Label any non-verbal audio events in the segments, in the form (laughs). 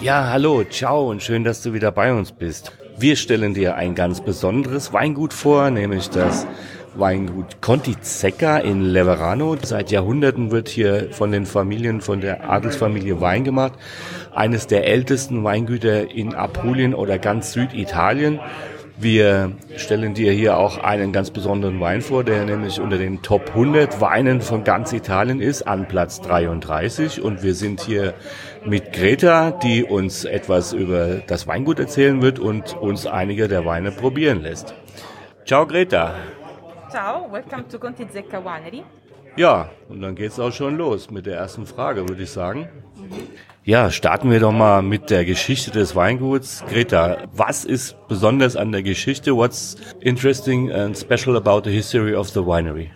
Ja, hallo, ciao und schön, dass du wieder bei uns bist. Wir stellen dir ein ganz besonderes Weingut vor, nämlich das Weingut Conti Zecca in Leverano. Seit Jahrhunderten wird hier von den Familien, von der Adelsfamilie Wein gemacht. Eines der ältesten Weingüter in Apulien oder ganz Süditalien. Wir stellen dir hier auch einen ganz besonderen Wein vor, der nämlich unter den Top 100 Weinen von ganz Italien ist, an Platz 33. Und wir sind hier mit Greta, die uns etwas über das Weingut erzählen wird und uns einige der Weine probieren lässt. Ciao Greta. Ciao, welcome to Conti Zecca Winery. Ja, und dann geht's auch schon los mit der ersten Frage, würde ich sagen. Ja, starten wir doch mal mit der Geschichte des Weinguts. Greta, was ist besonders an der Geschichte? What's interesting and special about the history of the winery?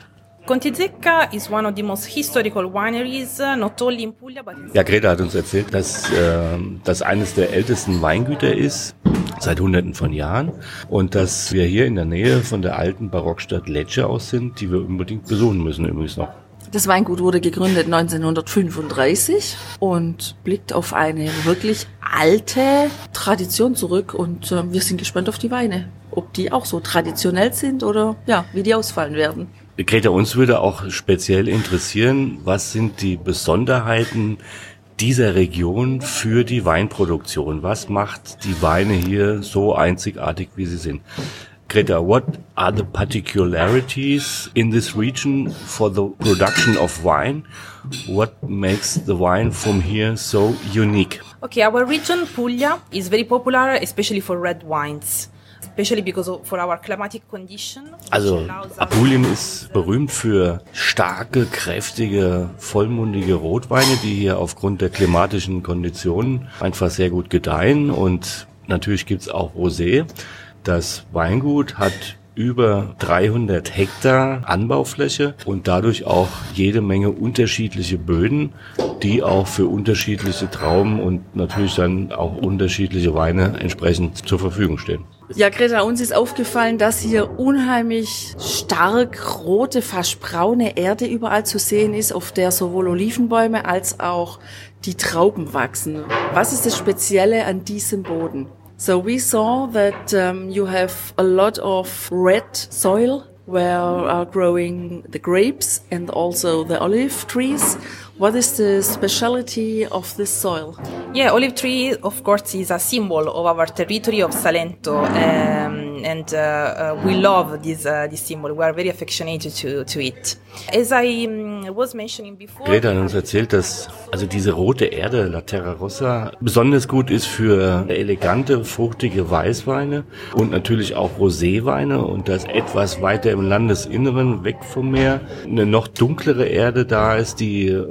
Conti Zecca is one of the most historical wineries, uh, not only in Puglia but in Ja, Greta hat uns erzählt, dass äh, das eines der ältesten Weingüter ist, seit hunderten von Jahren. Und dass wir hier in der Nähe von der alten Barockstadt Lecce aus sind, die wir unbedingt besuchen müssen übrigens noch. Das Weingut wurde gegründet 1935 und blickt auf eine wirklich alte Tradition zurück und äh, wir sind gespannt auf die Weine. Ob die auch so traditionell sind oder ja, wie die ausfallen werden. Greta, uns würde auch speziell interessieren, was sind die Besonderheiten dieser Region für die Weinproduktion? Was macht die Weine hier so einzigartig, wie sie sind? Greta, what are the particularities in this region for the production of wine? What makes the wine from here so unique? Okay, our region, Puglia, is very popular, especially for red wines. Especially because of, for our climatic condition. Also Apulien ist berühmt für starke, kräftige, vollmundige Rotweine, die hier aufgrund der klimatischen Konditionen einfach sehr gut gedeihen. Und natürlich gibt's auch Rosé. Das Weingut hat über 300 Hektar Anbaufläche und dadurch auch jede Menge unterschiedliche Böden, die auch für unterschiedliche Trauben und natürlich dann auch unterschiedliche Weine entsprechend zur Verfügung stehen. Ja, Greta, uns ist aufgefallen, dass hier unheimlich stark rote, fast braune Erde überall zu sehen ist, auf der sowohl Olivenbäume als auch die Trauben wachsen. Was ist das Spezielle an diesem Boden? So we saw that um, you have a lot of red soil where are growing the grapes and also the olive trees. What is the speciality of this soil? Yeah, olive tree, of course, is a symbol of our territory of Salento, um, and uh, uh, we love this uh, this symbol. We are very affectionated to, to it. As I was mentioning before, Greta hat uns erzählt, dass also diese rote Erde, La Terra Rossa, besonders gut ist für elegante, fruchtige Weißweine und natürlich auch Roséweine und dass etwas weiter im Landesinneren, weg vom Meer, eine noch dunklere Erde da ist, die äh,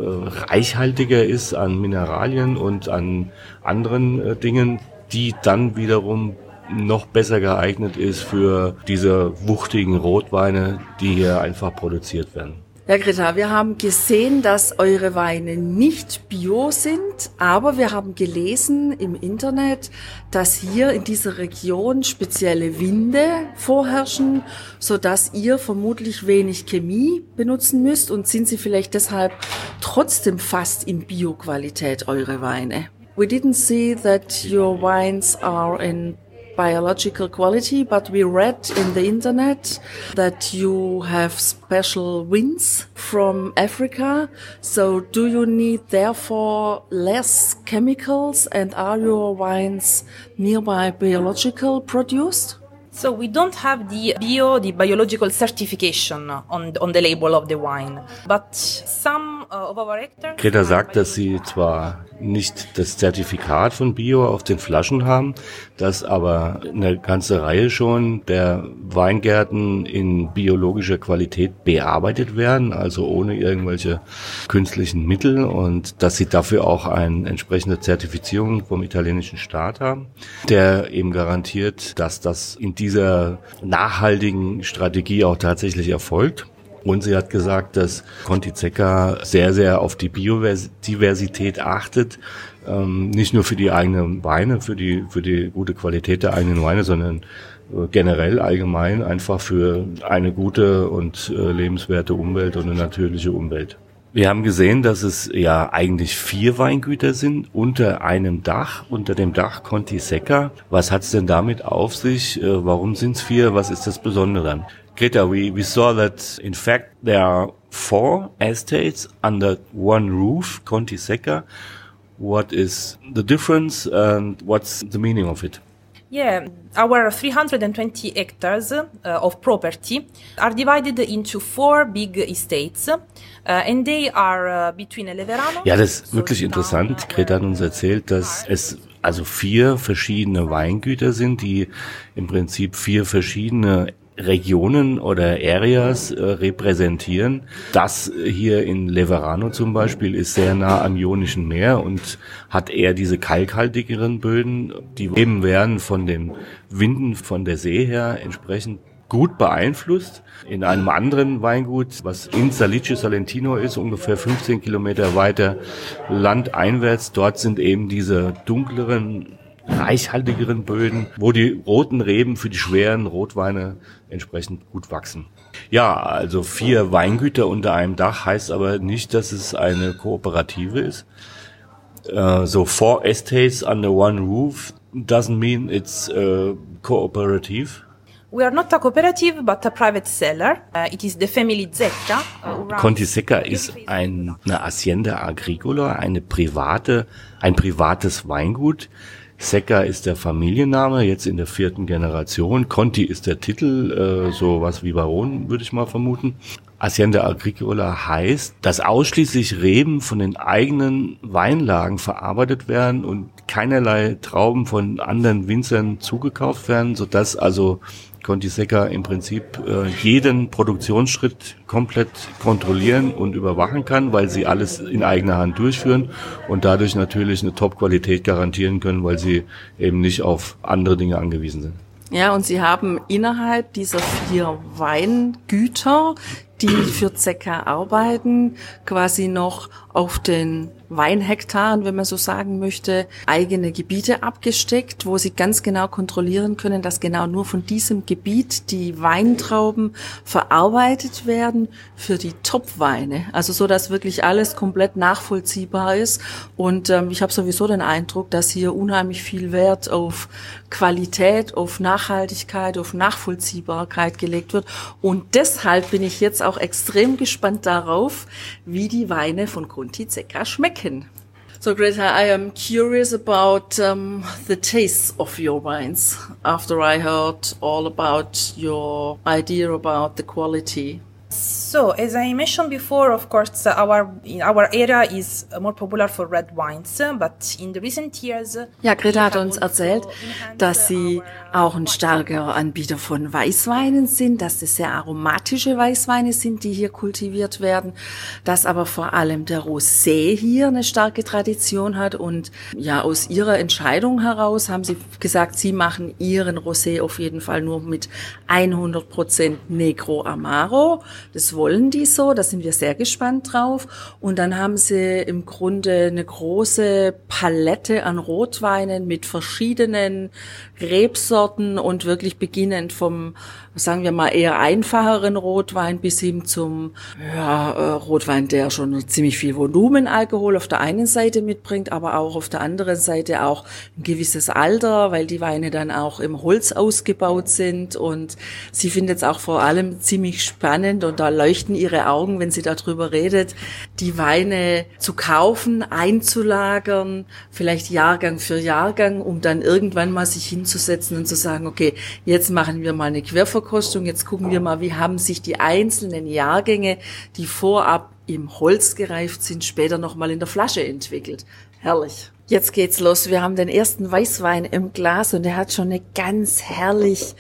reichhaltiger ist an Mineralien und an anderen äh, Dingen, die dann wiederum noch besser geeignet ist für diese wuchtigen Rotweine, die hier einfach produziert werden. Ja, Greta, wir haben gesehen, dass eure Weine nicht bio sind, aber wir haben gelesen im Internet, dass hier in dieser Region spezielle Winde vorherrschen, so dass ihr vermutlich wenig Chemie benutzen müsst und sind sie vielleicht deshalb trotzdem fast in Bio-Qualität eure Weine. We didn't see that your wines are in biological quality, but we read in the internet that you have special winds from Africa. So do you need therefore less chemicals and are your wines nearby biological produced? So we don't have the bio, the biological certification on on the label of the wine, but some uh, of our hectares. Greta sagt, dass sie zwar nicht das Zertifikat von Bio auf den Flaschen haben, dass aber eine ganze Reihe schon der Weingärten in biologischer Qualität bearbeitet werden, also ohne irgendwelche künstlichen Mittel und dass sie dafür auch eine entsprechende Zertifizierung vom italienischen Staat haben, der eben garantiert, dass das in dieser nachhaltigen Strategie auch tatsächlich erfolgt. Und sie hat gesagt, dass Conti Zecca sehr, sehr auf die Biodiversität achtet. Ähm, nicht nur für die eigenen Weine, für die, für die gute Qualität der eigenen Weine, sondern äh, generell allgemein einfach für eine gute und äh, lebenswerte Umwelt und eine natürliche Umwelt. Wir haben gesehen, dass es ja eigentlich vier Weingüter sind unter einem Dach, unter dem Dach Conti Secca. Was hat's denn damit auf sich? Äh, warum sind's vier? Was ist das Besondere? Greta, we, we saw that in fact there are four estates under one roof, Conti Secca. What is the difference and what's the meaning of it? Yeah, our 320 hectares uh, of property are divided into four big estates, uh, and they are uh, between Leverano. Ja, das ist wirklich interessant. Greta hat uns erzählt, dass es also vier verschiedene Weingüter sind, die im Prinzip vier verschiedene Regionen oder Areas äh, repräsentieren. Das hier in Leverano zum Beispiel ist sehr nah am Ionischen Meer und hat eher diese kalkhaltigeren Böden, die eben werden von den Winden von der See her entsprechend gut beeinflusst. In einem anderen Weingut, was in Salice Salentino ist, ungefähr 15 Kilometer weiter landeinwärts, dort sind eben diese dunkleren reichhaltigeren Böden, wo die roten Reben für die schweren Rotweine entsprechend gut wachsen. Ja, also vier Weingüter unter einem Dach heißt aber nicht, dass es eine Kooperative ist. Uh, so four estates under one roof doesn't mean it's uh, cooperative. We are not a cooperative, but a private seller. Uh, it is the family Zecca. Uh, Conti Secca ist ein, eine Hacienda Agricola, eine private, ein privates Weingut. Secca ist der Familienname, jetzt in der vierten Generation. Conti ist der Titel, äh, so was wie Baron, würde ich mal vermuten. Hacienda Agricola heißt, dass ausschließlich Reben von den eigenen Weinlagen verarbeitet werden und keinerlei Trauben von anderen Winzern zugekauft werden, sodass also Conti Secca im Prinzip äh, jeden Produktionsschritt komplett kontrollieren und überwachen kann, weil sie alles in eigener Hand durchführen und dadurch natürlich eine Top-Qualität garantieren können, weil sie eben nicht auf andere Dinge angewiesen sind. Ja, und sie haben innerhalb dieser vier Weingüter, die für Zecca arbeiten, quasi noch auf den Weinhektaren, wenn man so sagen möchte, eigene Gebiete abgesteckt, wo sie ganz genau kontrollieren können, dass genau nur von diesem Gebiet die Weintrauben verarbeitet werden für die Topweine. Also so, dass wirklich alles komplett nachvollziehbar ist. Und ähm, ich habe sowieso den Eindruck, dass hier unheimlich viel Wert auf Qualität, auf Nachhaltigkeit, auf Nachvollziehbarkeit gelegt wird. Und deshalb bin ich jetzt auch extrem gespannt darauf, wie die Weine von Conti Zecca schmecken. So Greta, I am curious about um, the taste of your wines after I heard all about your idea about the quality. So, as I mentioned before, of course, our our area is more popular for red wines, but in the recent years. Ja, Greta hat uns erzählt, dass sie auch ein starker Anbieter von Weißweinen sind, dass es sehr aromatische Weißweine sind, die hier kultiviert werden, dass aber vor allem der Rosé hier eine starke Tradition hat und ja, aus ihrer Entscheidung heraus haben sie gesagt, sie machen ihren Rosé auf jeden Fall nur mit 100% Negro Amaro. Das wollen die so, da sind wir sehr gespannt drauf. Und dann haben sie im Grunde eine große Palette an Rotweinen mit verschiedenen Rebsorten und wirklich beginnend vom, sagen wir mal, eher einfacheren Rotwein bis hin zum ja, äh, Rotwein, der schon ziemlich viel Volumenalkohol auf der einen Seite mitbringt, aber auch auf der anderen Seite auch ein gewisses Alter, weil die Weine dann auch im Holz ausgebaut sind. Und sie findet es auch vor allem ziemlich spannend und da leuchten ihre Augen, wenn sie darüber redet, die Weine zu kaufen, einzulagern, vielleicht Jahrgang für Jahrgang, um dann irgendwann mal sich hinzusetzen und zu sagen, okay, jetzt machen wir mal eine Querverkostung, jetzt gucken wir mal, wie haben sich die einzelnen Jahrgänge, die vorab im Holz gereift sind, später nochmal in der Flasche entwickelt. Herrlich. Jetzt geht's los. Wir haben den ersten Weißwein im Glas und der hat schon eine ganz herrlich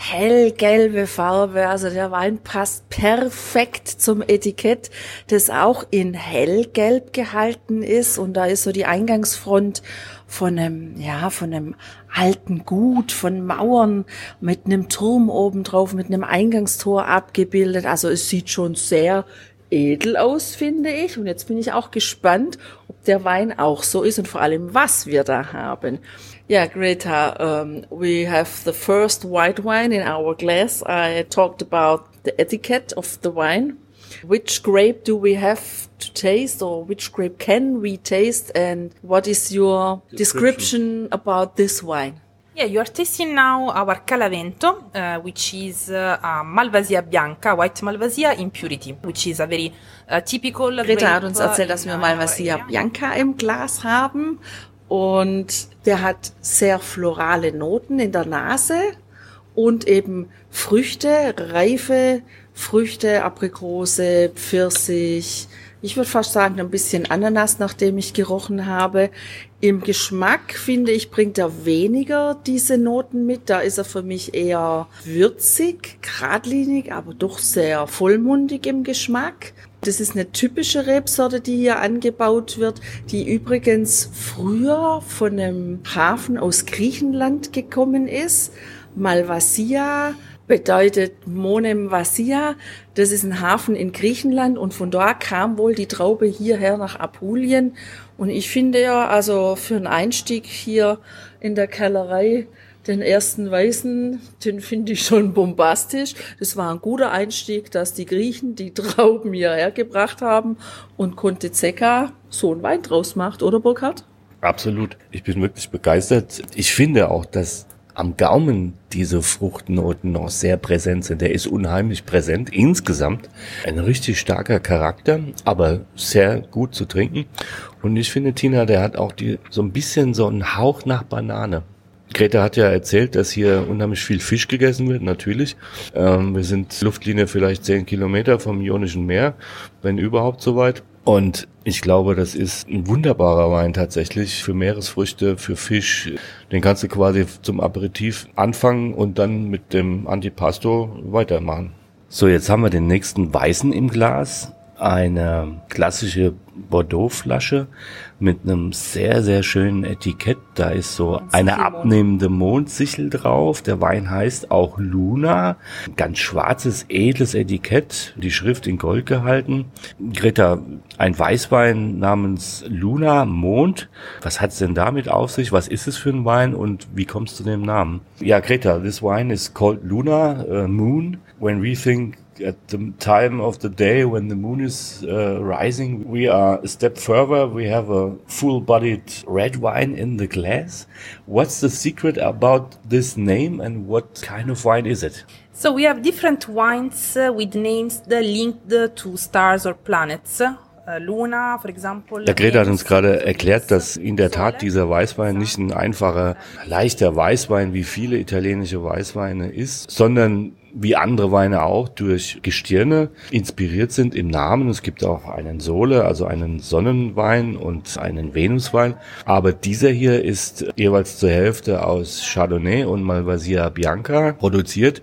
hellgelbe Farbe. Also der Wein passt perfekt zum Etikett, das auch in hellgelb gehalten ist. Und da ist so die Eingangsfront von einem, ja, von einem alten Gut, von Mauern mit einem Turm oben drauf, mit einem Eingangstor abgebildet. Also es sieht schon sehr edel aus, finde ich. Und jetzt bin ich auch gespannt, ob der Wein auch so ist und vor allem, was wir da haben. Ja, Greta, um, we have the first white wine in our glass. I talked about the etiquette of the wine. Which grape do we have to taste or which grape can we taste and what is your description, description about this wine? Yeah, you are tasting now our Calavento, uh, which is uh, a Malvasia Bianca, white Malvasia in purity, which is a very uh, typical Greta hat uns erzählt, dass wir Malvasia Bianca im Glas haben und der hat sehr florale Noten in der Nase und eben Früchte, reife Früchte, Aprikose, Pfirsich, ich würde fast sagen, ein bisschen Ananas, nachdem ich gerochen habe. Im Geschmack, finde ich, bringt er weniger diese Noten mit. Da ist er für mich eher würzig, geradlinig, aber doch sehr vollmundig im Geschmack. Das ist eine typische Rebsorte, die hier angebaut wird, die übrigens früher von einem Hafen aus Griechenland gekommen ist. Malvasia bedeutet Monem Vasia. Das ist ein Hafen in Griechenland und von da kam wohl die Traube hierher nach Apulien. Und ich finde ja, also für einen Einstieg hier in der Kellerei, den ersten Weißen, den finde ich schon bombastisch. Das war ein guter Einstieg, dass die Griechen die (laughs) Trauben hierher gebracht haben und Conte Zecca so einen Wein draus macht, oder Burkhard? Absolut. Ich bin wirklich begeistert. Ich finde auch, dass am Gaumen diese Fruchtnoten noch sehr präsent sind. Der ist unheimlich präsent. Insgesamt ein richtig starker Charakter, aber sehr gut zu trinken. Und ich finde, Tina, der hat auch die, so ein bisschen so einen Hauch nach Banane. Greta hat ja erzählt, dass hier unheimlich viel Fisch gegessen wird, natürlich. Ähm, wir sind Luftlinie vielleicht zehn Kilometer vom Ionischen Meer, wenn überhaupt so weit. Und ich glaube, das ist ein wunderbarer Wein tatsächlich für Meeresfrüchte, für Fisch. Den kannst du quasi zum Aperitif anfangen und dann mit dem Antipasto weitermachen. So, jetzt haben wir den nächsten Weißen im Glas. Eine klassische Bordeaux-Flasche mit einem sehr, sehr schönen Etikett. Da ist so eine abnehmende Mondsichel drauf. Der Wein heißt auch Luna. Ganz schwarzes, edles Etikett. Die Schrift in Gold gehalten. Greta, ein Weißwein namens Luna Mond. Was hat's denn damit auf sich? Was ist es für ein Wein und wie kommst du zu dem Namen? Ja, Greta, this wine is called Luna uh, Moon. When we think at the time of the day when the moon is uh, rising, we are a step further. We have a full-bodied red wine in the glass. What's the secret about this name and what kind of wine is it? So we have different wines uh, with names that linked to stars or planets. Uh, Luna, for example. Der Greta hat uns gerade erklärt, dass in der Tat dieser Weißwein nicht ein einfacher, leichter Weißwein wie viele italienische Weißweine ist, sondern wie andere Weine auch durch Gestirne inspiriert sind im Namen. Es gibt auch einen Sole, also einen Sonnenwein und einen Venuswein. Aber dieser hier ist jeweils zur Hälfte aus Chardonnay und Malvasia Bianca produziert.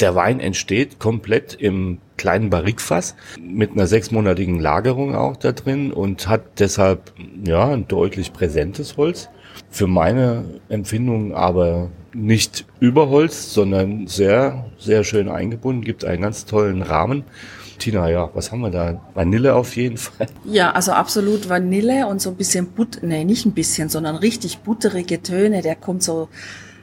Der Wein entsteht komplett im kleinen Barrikfass mit einer sechsmonatigen Lagerung auch da drin und hat deshalb ja ein deutlich präsentes Holz. Für meine Empfindung aber nicht überholzt, sondern sehr, sehr schön eingebunden, gibt einen ganz tollen Rahmen. Tina, ja, was haben wir da? Vanille auf jeden Fall. Ja, also absolut Vanille und so ein bisschen Butter, nee, nicht ein bisschen, sondern richtig butterige Töne. Der kommt so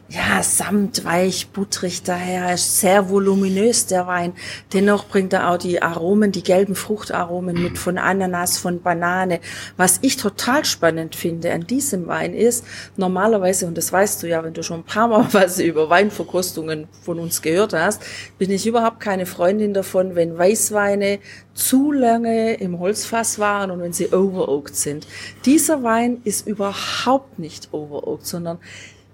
ja, samtweich, butterig daher, ist sehr voluminös, der Wein. Dennoch bringt er auch die Aromen, die gelben Fruchtaromen mit von Ananas, von Banane. Was ich total spannend finde an diesem Wein ist, normalerweise, und das weißt du ja, wenn du schon ein paar Mal (laughs) was über Weinverkostungen von uns gehört hast, bin ich überhaupt keine Freundin davon, wenn Weißweine zu lange im Holzfass waren und wenn sie overoaked sind. Dieser Wein ist überhaupt nicht overoaked, sondern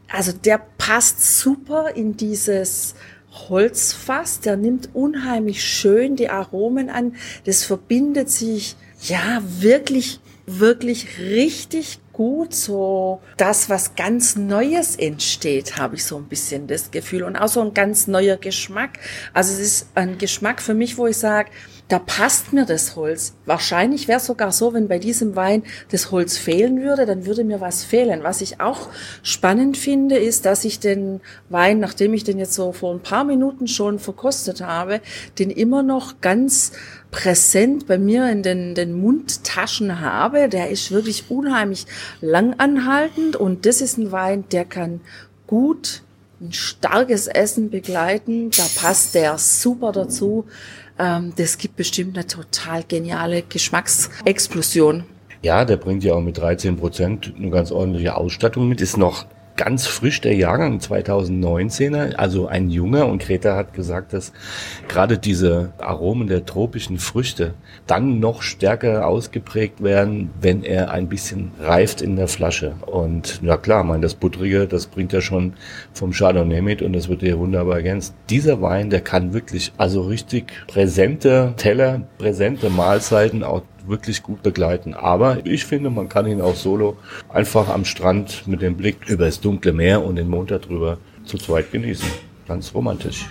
also der passt super in dieses Holzfass, der nimmt unheimlich schön die Aromen an, das verbindet sich ja wirklich, wirklich richtig gut, so das, was ganz Neues entsteht, habe ich so ein bisschen das Gefühl. Und auch so ein ganz neuer Geschmack. Also es ist ein Geschmack für mich, wo ich sage, da passt mir das Holz. Wahrscheinlich wäre es sogar so, wenn bei diesem Wein das Holz fehlen würde, dann würde mir was fehlen. Was ich auch spannend finde, ist, dass ich den Wein, nachdem ich den jetzt so vor ein paar Minuten schon verkostet habe, den immer noch ganz präsent bei mir in den, den Mundtaschen habe. Der ist wirklich unheimlich langanhaltend und das ist ein Wein, der kann gut ein starkes Essen begleiten. Da passt der super dazu. Ähm, das gibt bestimmt eine total geniale Geschmacksexplosion. Ja, der bringt ja auch mit 13 Prozent eine ganz ordentliche Ausstattung mit. Ist noch ganz frisch der Jahrgang 2019er, also ein junger und Greta hat gesagt, dass gerade diese Aromen der tropischen Früchte dann noch stärker ausgeprägt werden, wenn er ein bisschen reift in der Flasche. Und ja klar, mein das Buttrige, das bringt er schon vom Chardonnay mit und das wird hier wunderbar ergänzt. Dieser Wein, der kann wirklich also richtig präsente Teller, präsente Mahlzeiten auch wirklich gut begleiten. Aber ich finde, man kann ihn auch solo einfach am Strand mit dem Blick über das dunkle Meer und den Mond darüber zu zweit genießen. Ganz romantisch.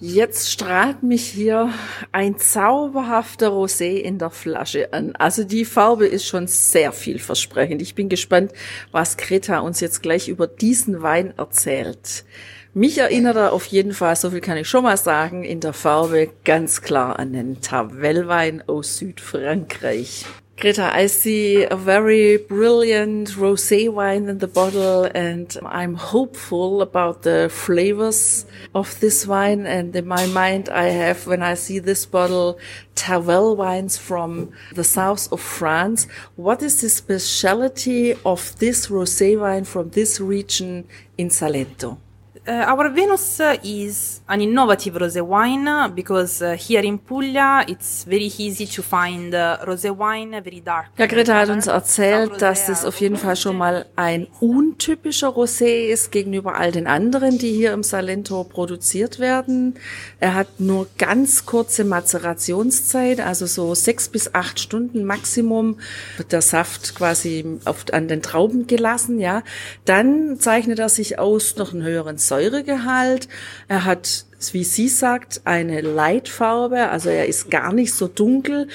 Jetzt strahlt mich hier ein zauberhafter Rosé in der Flasche an. Also die Farbe ist schon sehr vielversprechend. Ich bin gespannt, was Greta uns jetzt gleich über diesen Wein erzählt. Mich erinnert er auf jeden Fall, so viel kann ich schon mal sagen, in der Farbe ganz klar an den Tavelwein aus Südfrankreich. Greta, I see a very brilliant rosé wine in the bottle and I'm hopeful about the flavors of this wine. And in my mind, I have, when I see this bottle, Tavel wines from the south of France. What is the speciality of this rosé wine from this region in Salento? Uh, our Venus is an innovative rosé wine because uh, here in Puglia it's very easy to find rosé wine very dark. Ja, Greta hat uns erzählt, dass das auf jeden Fall schon mal ein untypischer Rosé ist gegenüber all den anderen, die hier im Salento produziert werden. Er hat nur ganz kurze Mazerationszeit, also so sechs bis acht Stunden Maximum wird der Saft quasi auf, an den Trauben gelassen, ja. Dann zeichnet er sich aus noch einen höheren Säure Säuregehalt. Er hat, wie sie sagt, eine Leitfarbe, also er ist gar nicht so dunkel.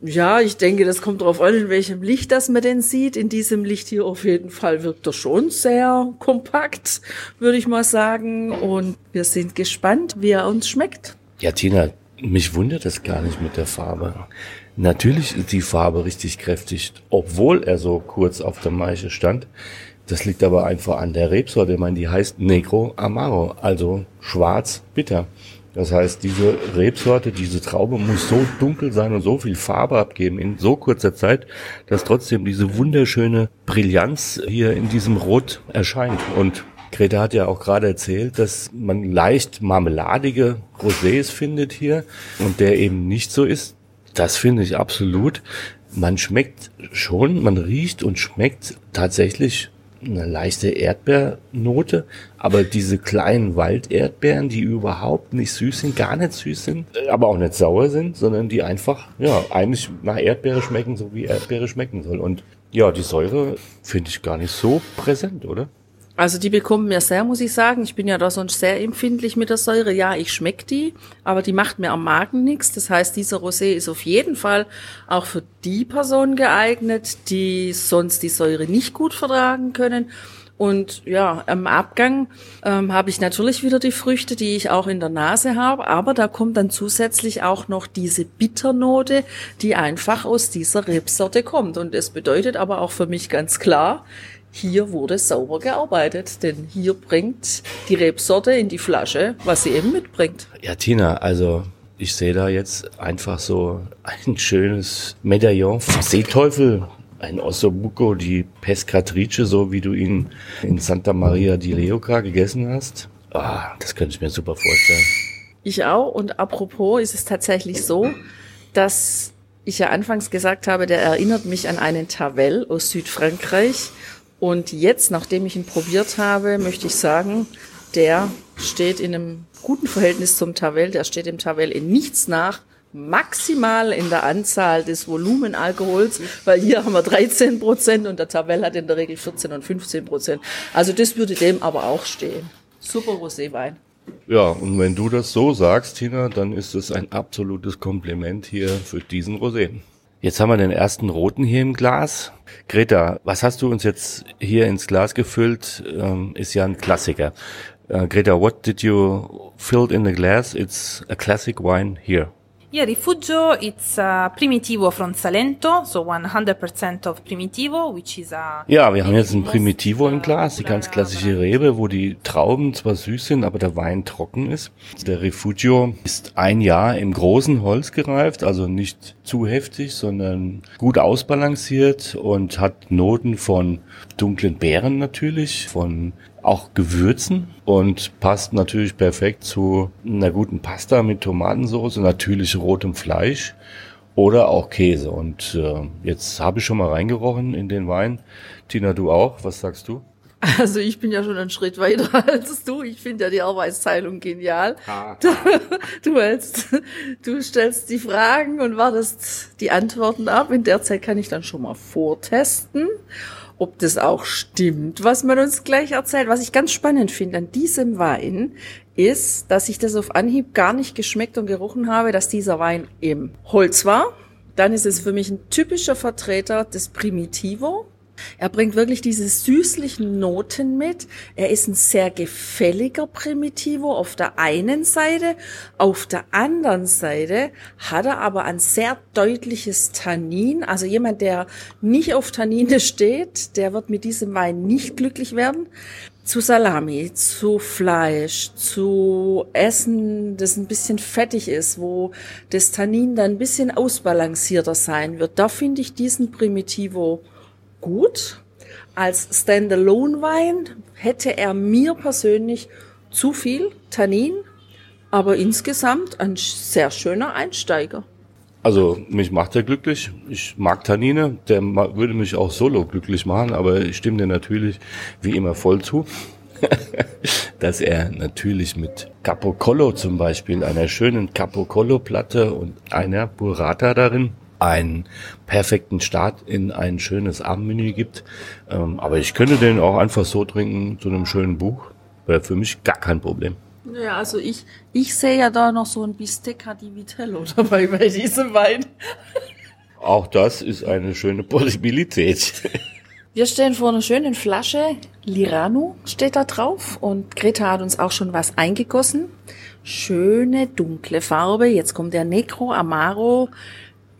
Ja, ich denke, das kommt darauf an, in welchem Licht das man den sieht. In diesem Licht hier auf jeden Fall wirkt er schon sehr kompakt, würde ich mal sagen. Und wir sind gespannt, wie er uns schmeckt. Ja, Tina, mich wundert das gar nicht mit der Farbe. Natürlich ist die Farbe richtig kräftig, obwohl er so kurz auf der Maische stand. Das liegt aber einfach an der Rebsorte. Ich meine, die heißt Negro Amaro, also schwarz bitter. Das heißt, diese Rebsorte, diese Traube muss so dunkel sein und so viel Farbe abgeben in so kurzer Zeit, dass trotzdem diese wunderschöne Brillanz hier in diesem Rot erscheint. Und Greta hat ja auch gerade erzählt, dass man leicht marmeladige Rosés findet hier und der eben nicht so ist. Das finde ich absolut. Man schmeckt schon, man riecht und schmeckt tatsächlich eine leichte Erdbeernote, aber diese kleinen Walderdbeeren, die überhaupt nicht süß sind, gar nicht süß sind, aber auch nicht sauer sind, sondern die einfach, ja, eigentlich nach Erdbeere schmecken, so wie Erdbeere schmecken soll. Und ja, die Säure finde ich gar nicht so präsent, oder? Also die bekommen mir sehr, muss ich sagen. Ich bin ja da sonst sehr empfindlich mit der Säure. Ja, ich schmeck die, aber die macht mir am Magen nichts. Das heißt, dieser Rosé ist auf jeden Fall auch für die Personen geeignet, die sonst die Säure nicht gut vertragen können. Und ja, am Abgang ähm, habe ich natürlich wieder die Früchte, die ich auch in der Nase habe, aber da kommt dann zusätzlich auch noch diese Bitternote, die einfach aus dieser Rebsorte kommt. Und es bedeutet aber auch für mich ganz klar, hier wurde sauber gearbeitet, denn hier bringt die Rebsorte in die Flasche, was sie eben mitbringt. Ja, Tina, also ich sehe da jetzt einfach so ein schönes Medaillon vom Seeteufel, ein Ossobuco di Pescatrice, so wie du ihn in Santa Maria di Leuca gegessen hast. Ah, das könnte ich mir super vorstellen. Ich auch. Und apropos ist es tatsächlich so, dass ich ja anfangs gesagt habe, der erinnert mich an einen Tavel aus Südfrankreich. Und jetzt, nachdem ich ihn probiert habe, möchte ich sagen, der steht in einem guten Verhältnis zum Tavel. Der steht dem Tavel in nichts nach maximal in der Anzahl des Volumenalkohols, weil hier haben wir 13 Prozent und der Tabelle hat in der Regel 14 und 15 Prozent. Also das würde dem aber auch stehen. Super Roséwein. Ja, und wenn du das so sagst, Tina, dann ist es ein absolutes Kompliment hier für diesen Rosé. Jetzt haben wir den ersten roten hier im Glas. Greta, was hast du uns jetzt hier ins Glas gefüllt? Ähm, ist ja ein Klassiker. Uh, Greta, what did you fill in the glass? It's a classic wine here. Yeah, Rifugio, it's a Primitivo from Salento, so 100% of Primitivo, which is a... Ja, wir haben jetzt ein Primitivo im Glas, die ganz klassische Rebe, wo die Trauben zwar süß sind, aber der Wein trocken ist. Der Rifugio ist ein Jahr im großen Holz gereift, also nicht zu heftig, sondern gut ausbalanciert und hat Noten von dunklen Beeren natürlich, von auch Gewürzen und passt natürlich perfekt zu einer guten Pasta mit Tomatensauce, natürlich rotem Fleisch oder auch Käse. Und äh, jetzt habe ich schon mal reingerochen in den Wein. Tina, du auch? Was sagst du? Also ich bin ja schon einen Schritt weiter (laughs) als du. Ich finde ja die Arbeitsteilung genial. Du, du, hältst, du stellst die Fragen und wartest die Antworten ab. In der Zeit kann ich dann schon mal vortesten ob das auch stimmt, was man uns gleich erzählt. Was ich ganz spannend finde an diesem Wein ist, dass ich das auf Anhieb gar nicht geschmeckt und gerochen habe, dass dieser Wein im Holz war. Dann ist es für mich ein typischer Vertreter des Primitivo. Er bringt wirklich diese süßlichen Noten mit. Er ist ein sehr gefälliger Primitivo auf der einen Seite. Auf der anderen Seite hat er aber ein sehr deutliches Tannin. Also jemand, der nicht auf Tannine steht, der wird mit diesem Wein nicht glücklich werden. Zu Salami, zu Fleisch, zu Essen, das ein bisschen fettig ist, wo das Tannin dann ein bisschen ausbalancierter sein wird. Da finde ich diesen Primitivo gut. Als Standalone-Wein hätte er mir persönlich zu viel Tannin, aber insgesamt ein sehr schöner Einsteiger. Also mich macht er glücklich. Ich mag Tannine. Der würde mich auch solo glücklich machen, aber ich stimme dir natürlich wie immer voll zu, (laughs) dass er natürlich mit Capocollo zum Beispiel, einer schönen Capocollo-Platte und einer Burrata darin, einen perfekten Start in ein schönes Abendmenü gibt. Ähm, aber ich könnte den auch einfach so trinken zu einem schönen Buch. Wäre für mich gar kein Problem. Ja, also ich, ich sehe ja da noch so ein Bistecca di Vitello (laughs) dabei bei diesem Wein. Auch das ist eine schöne Possibilität. Wir stehen vor einer schönen Flasche. Lirano steht da drauf und Greta hat uns auch schon was eingegossen. Schöne dunkle Farbe. Jetzt kommt der Necro Amaro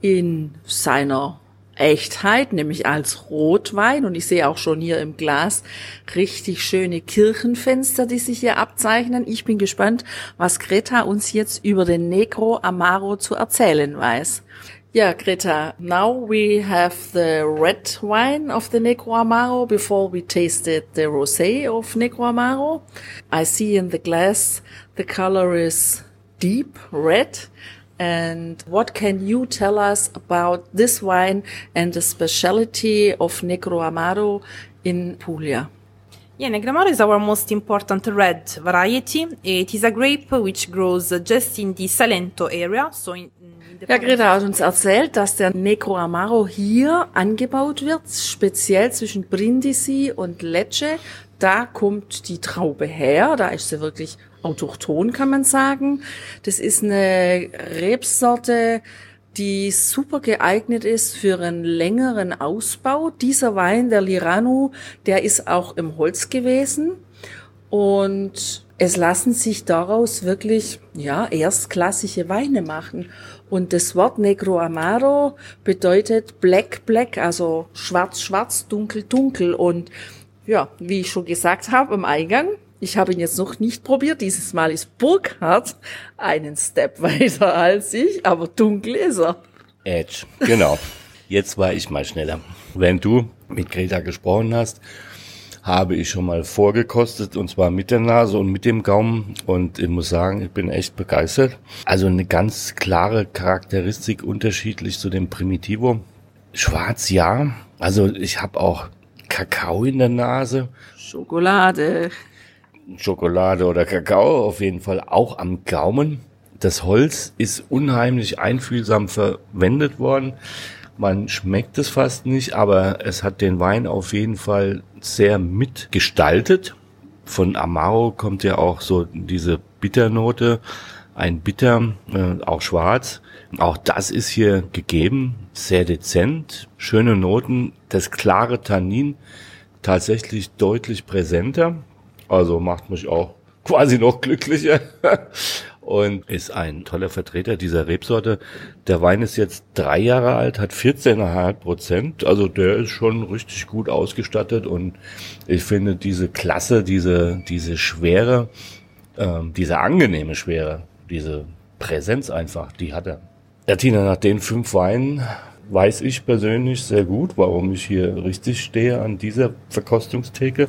in seiner Echtheit, nämlich als Rotwein. Und ich sehe auch schon hier im Glas richtig schöne Kirchenfenster, die sich hier abzeichnen. Ich bin gespannt, was Greta uns jetzt über den Negro Amaro zu erzählen weiß. Ja, Greta, now we have the red wine of the Negro Amaro before we tasted the rosé of Negro Amaro. I see in the glass the color is deep red And what can you tell us about this wine and the speciality of Negro Amaro in Puglia? Yeah, Negramaro is our most important red variety. It is a grape which grows just in the Salento area. So in, in ja, Greta hat uns erzählt, dass der Negro Amaro hier angebaut wird, speziell zwischen Brindisi und Lecce. Da kommt die Traube her, da ist sie wirklich autochton, kann man sagen. Das ist eine Rebsorte, die super geeignet ist für einen längeren Ausbau. Dieser Wein, der Lirano, der ist auch im Holz gewesen und es lassen sich daraus wirklich, ja, erstklassige Weine machen. Und das Wort Negro Amaro bedeutet Black Black, also schwarz schwarz, dunkel dunkel. Und ja, wie ich schon gesagt habe im Eingang, ich habe ihn jetzt noch nicht probiert. Dieses Mal ist Burkhardt einen Step (laughs) weiter als ich, aber dunkel ist er. Edge, genau. Jetzt war ich mal schneller. Wenn du mit Greta gesprochen hast, habe ich schon mal vorgekostet und zwar mit der Nase und mit dem Gaumen und ich muss sagen, ich bin echt begeistert. Also eine ganz klare Charakteristik unterschiedlich zu dem Primitivo. Schwarz ja, also ich habe auch Kakao in der Nase. Schokolade. Schokolade oder Kakao auf jeden Fall auch am Gaumen. Das Holz ist unheimlich einfühlsam verwendet worden. Man schmeckt es fast nicht, aber es hat den Wein auf jeden Fall sehr mitgestaltet. Von Amaro kommt ja auch so diese Bitternote, ein Bitter, äh, auch schwarz. Auch das ist hier gegeben, sehr dezent, schöne Noten, das klare Tannin tatsächlich deutlich präsenter, also macht mich auch (laughs) quasi noch glücklicher. (laughs) Und ist ein toller Vertreter dieser Rebsorte. Der Wein ist jetzt drei Jahre alt, hat 14,5 Prozent, also der ist schon richtig gut ausgestattet. Und ich finde diese Klasse, diese, diese Schwere, ähm, diese angenehme Schwere, diese Präsenz einfach, die hat er. Ja, Tina, nach den fünf Weinen weiß ich persönlich sehr gut, warum ich hier richtig stehe an dieser Verkostungstheke.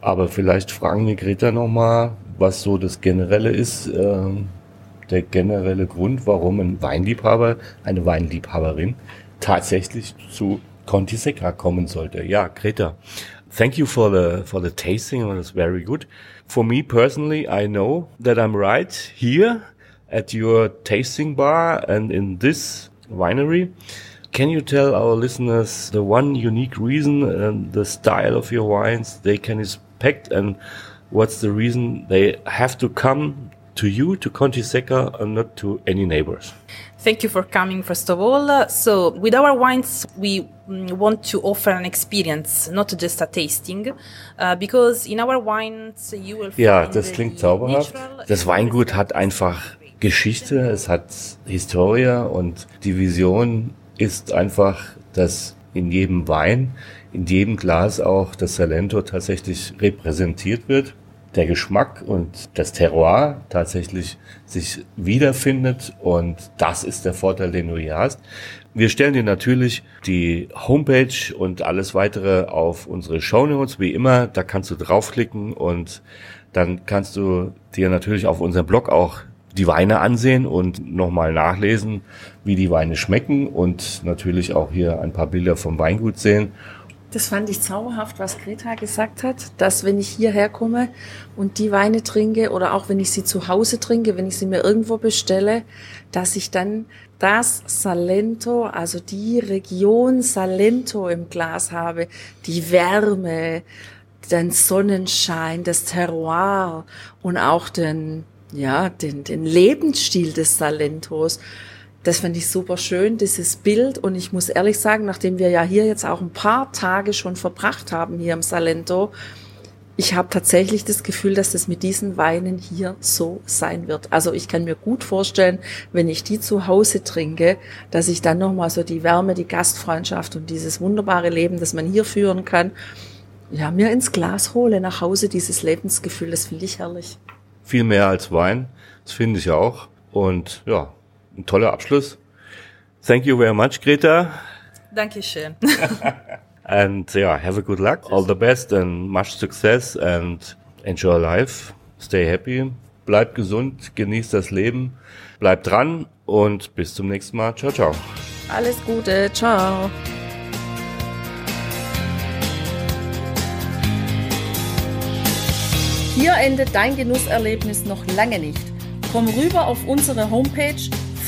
Aber vielleicht fragen wir Greta nochmal, was so das Generelle ist, äh, der generelle Grund, warum ein Weinliebhaber, eine Weinliebhaberin tatsächlich zu Conti Secca kommen sollte. Ja, Greta, thank you for the for the tasting. It was very good. For me personally, I know that I'm right here at your tasting bar and in this winery. Can you tell our listeners the one unique reason and the style of your wines they can expect and what's the reason they have to come to you, to Conti Secca, and not to any neighbors? Thank you for coming, first of all. So, with our wines, we mm, want to offer an experience, not just a tasting, uh, because in our wines you will Ja, das klingt zauberhaft. Das Weingut hat einfach Geschichte, es hat Historie und die Vision ist einfach, dass in jedem Wein, in jedem Glas auch das Salento tatsächlich repräsentiert wird, der Geschmack und das Terroir tatsächlich sich wiederfindet und das ist der Vorteil, den du hier hast. Wir stellen dir natürlich die Homepage und alles weitere auf unsere Show Notes, wie immer. Da kannst du draufklicken und dann kannst du dir natürlich auf unserem Blog auch die Weine ansehen und nochmal nachlesen, wie die Weine schmecken und natürlich auch hier ein paar Bilder vom Weingut sehen. Das fand ich zauberhaft, was Greta gesagt hat, dass wenn ich hierher komme und die Weine trinke oder auch wenn ich sie zu Hause trinke, wenn ich sie mir irgendwo bestelle, dass ich dann das Salento, also die Region Salento im Glas habe, die Wärme, den Sonnenschein, das Terroir und auch den ja, den, den Lebensstil des Salentos. Das finde ich super schön, dieses Bild. Und ich muss ehrlich sagen, nachdem wir ja hier jetzt auch ein paar Tage schon verbracht haben hier im Salento, ich habe tatsächlich das Gefühl, dass das mit diesen Weinen hier so sein wird. Also ich kann mir gut vorstellen, wenn ich die zu Hause trinke, dass ich dann nochmal so die Wärme, die Gastfreundschaft und dieses wunderbare Leben, das man hier führen kann, ja, mir ins Glas hole nach Hause, dieses Lebensgefühl, das finde ich herrlich viel mehr als Wein. Das finde ich auch. Und ja, ein toller Abschluss. Thank you very much, Greta. Dankeschön. (laughs) and yeah, have a good luck. All the best and much success and enjoy life. Stay happy. Bleibt gesund, genießt das Leben, bleibt dran und bis zum nächsten Mal. Ciao, ciao. Alles Gute. Ciao. Hier endet dein Genusserlebnis noch lange nicht. Komm rüber auf unsere Homepage